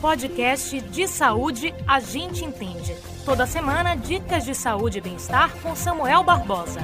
podcast de saúde a gente entende. Toda semana, dicas de saúde e bem-estar com Samuel Barbosa.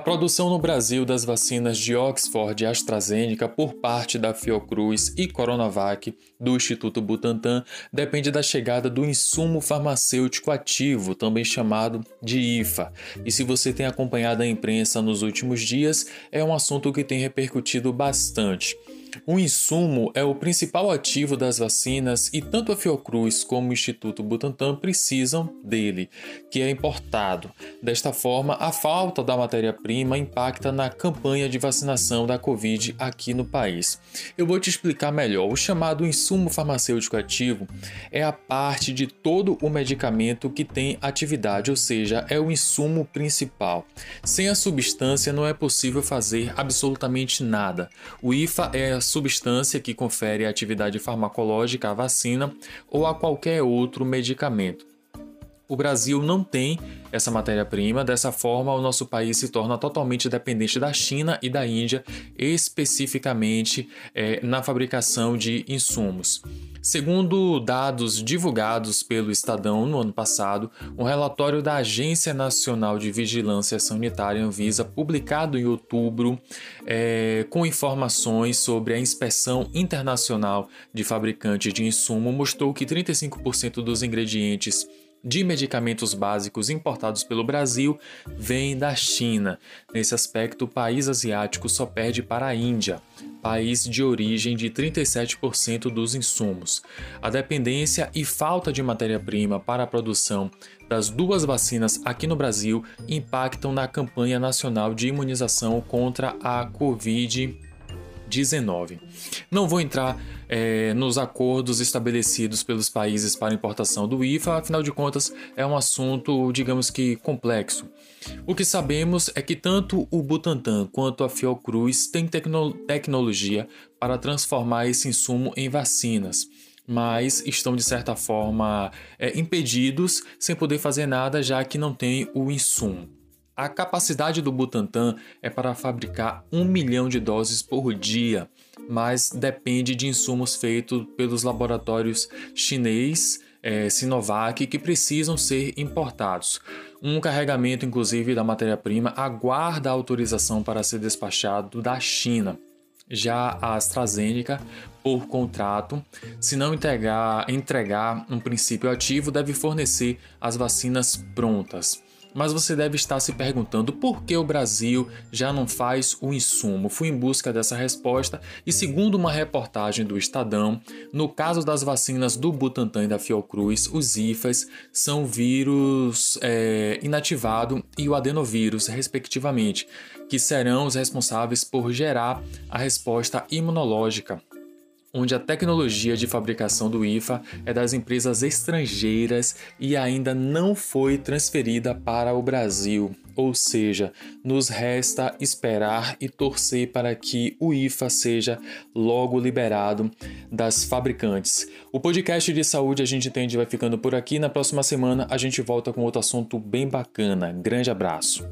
A produção no Brasil das vacinas de Oxford e AstraZeneca por parte da Fiocruz e Coronavac do Instituto Butantan depende da chegada do insumo farmacêutico ativo, também chamado de IFA. E se você tem acompanhado a imprensa nos últimos dias, é um assunto que tem repercutido bastante. O insumo é o principal ativo das vacinas e tanto a Fiocruz como o Instituto Butantan precisam dele, que é importado. Desta forma, a falta da matéria-prima impacta na campanha de vacinação da Covid aqui no país. Eu vou te explicar melhor. O chamado insumo farmacêutico ativo é a parte de todo o medicamento que tem atividade, ou seja, é o insumo principal. Sem a substância não é possível fazer absolutamente nada. O IFA é substância que confere atividade farmacológica à vacina ou a qualquer outro medicamento. O Brasil não tem essa matéria-prima, dessa forma, o nosso país se torna totalmente dependente da China e da Índia, especificamente é, na fabricação de insumos. Segundo dados divulgados pelo Estadão no ano passado, um relatório da Agência Nacional de Vigilância Sanitária Anvisa, publicado em outubro, é, com informações sobre a inspeção internacional de fabricantes de insumo, mostrou que 35% dos ingredientes de medicamentos básicos importados pelo Brasil vem da China. Nesse aspecto, o país asiático só perde para a Índia, país de origem de 37% dos insumos. A dependência e falta de matéria-prima para a produção das duas vacinas aqui no Brasil impactam na campanha nacional de imunização contra a Covid-19. 19. Não vou entrar é, nos acordos estabelecidos pelos países para importação do IFA, afinal de contas é um assunto, digamos que, complexo. O que sabemos é que tanto o Butantan quanto a Fiocruz têm tecno tecnologia para transformar esse insumo em vacinas mas estão de certa forma é, impedidos sem poder fazer nada já que não tem o insumo. A capacidade do Butantan é para fabricar um milhão de doses por dia, mas depende de insumos feitos pelos laboratórios chinês, é, Sinovac, que precisam ser importados. Um carregamento, inclusive, da matéria-prima aguarda autorização para ser despachado da China. Já a AstraZeneca, por contrato, se não entregar, entregar um princípio ativo, deve fornecer as vacinas prontas. Mas você deve estar se perguntando por que o Brasil já não faz o insumo. Fui em busca dessa resposta e, segundo uma reportagem do Estadão, no caso das vacinas do Butantan e da Fiocruz, os IFAs são vírus é, inativado e o adenovírus, respectivamente, que serão os responsáveis por gerar a resposta imunológica onde a tecnologia de fabricação do IFA é das empresas estrangeiras e ainda não foi transferida para o Brasil. Ou seja, nos resta esperar e torcer para que o IFA seja logo liberado das fabricantes. O podcast de saúde a gente entende vai ficando por aqui. Na próxima semana a gente volta com outro assunto bem bacana. Grande abraço.